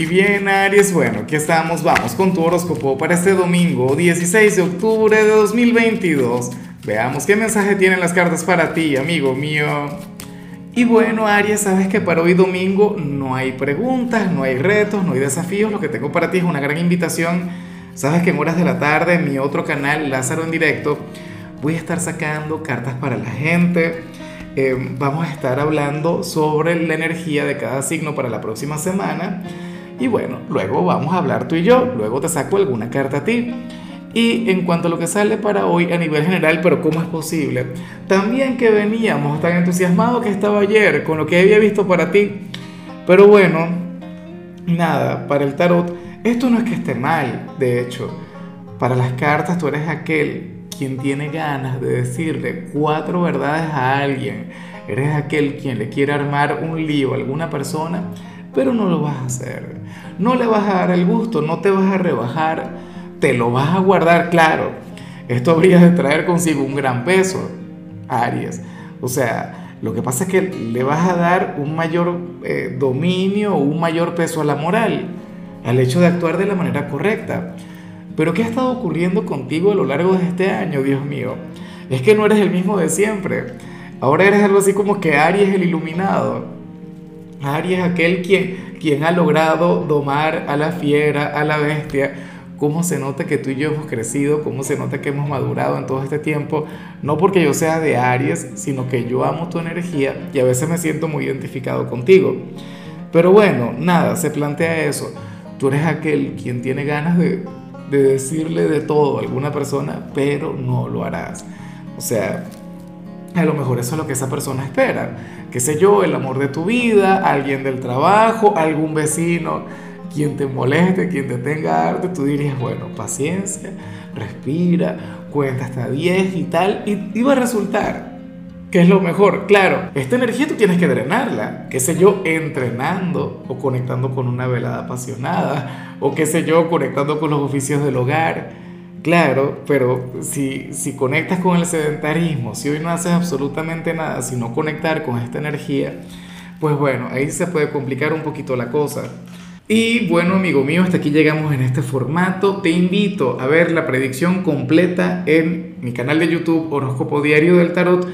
Y bien, Aries, bueno, aquí estamos, vamos con tu horóscopo para este domingo 16 de octubre de 2022. Veamos qué mensaje tienen las cartas para ti, amigo mío. Y bueno, Aries, sabes que para hoy domingo no hay preguntas, no hay retos, no hay desafíos. Lo que tengo para ti es una gran invitación. Sabes que en horas de la tarde en mi otro canal, Lázaro en directo, voy a estar sacando cartas para la gente. Eh, vamos a estar hablando sobre la energía de cada signo para la próxima semana. Y bueno, luego vamos a hablar tú y yo, luego te saco alguna carta a ti. Y en cuanto a lo que sale para hoy a nivel general, pero ¿cómo es posible? También que veníamos tan entusiasmados que estaba ayer con lo que había visto para ti. Pero bueno, nada, para el tarot, esto no es que esté mal, de hecho. Para las cartas tú eres aquel quien tiene ganas de decirle cuatro verdades a alguien. Eres aquel quien le quiere armar un lío a alguna persona pero no lo vas a hacer. No le vas a dar el gusto, no te vas a rebajar, te lo vas a guardar, claro. Esto habría de traer consigo un gran peso, Aries. O sea, lo que pasa es que le vas a dar un mayor eh, dominio un mayor peso a la moral, al hecho de actuar de la manera correcta. Pero ¿qué ha estado ocurriendo contigo a lo largo de este año, Dios mío? Es que no eres el mismo de siempre. Ahora eres algo así como que Aries el iluminado Aries, aquel quien, quien ha logrado domar a la fiera, a la bestia. Cómo se nota que tú y yo hemos crecido, cómo se nota que hemos madurado en todo este tiempo. No porque yo sea de Aries, sino que yo amo tu energía y a veces me siento muy identificado contigo. Pero bueno, nada, se plantea eso. Tú eres aquel quien tiene ganas de, de decirle de todo a alguna persona, pero no lo harás. O sea, a lo mejor eso es lo que esa persona espera. Qué sé yo, el amor de tu vida, alguien del trabajo, algún vecino, quien te moleste, quien te tenga arte, tú dirías, bueno, paciencia, respira, cuenta hasta 10 y tal, y, y va a resultar que es lo mejor. Claro, esta energía tú tienes que drenarla, qué sé yo, entrenando o conectando con una velada apasionada, o qué sé yo, conectando con los oficios del hogar Claro, pero si, si conectas con el sedentarismo, si hoy no haces absolutamente nada, sino conectar con esta energía, pues bueno, ahí se puede complicar un poquito la cosa. Y bueno, amigo mío, hasta aquí llegamos en este formato. Te invito a ver la predicción completa en mi canal de YouTube Horóscopo Diario del Tarot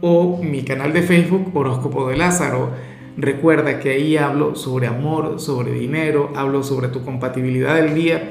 o mi canal de Facebook Horóscopo de Lázaro. Recuerda que ahí hablo sobre amor, sobre dinero, hablo sobre tu compatibilidad del día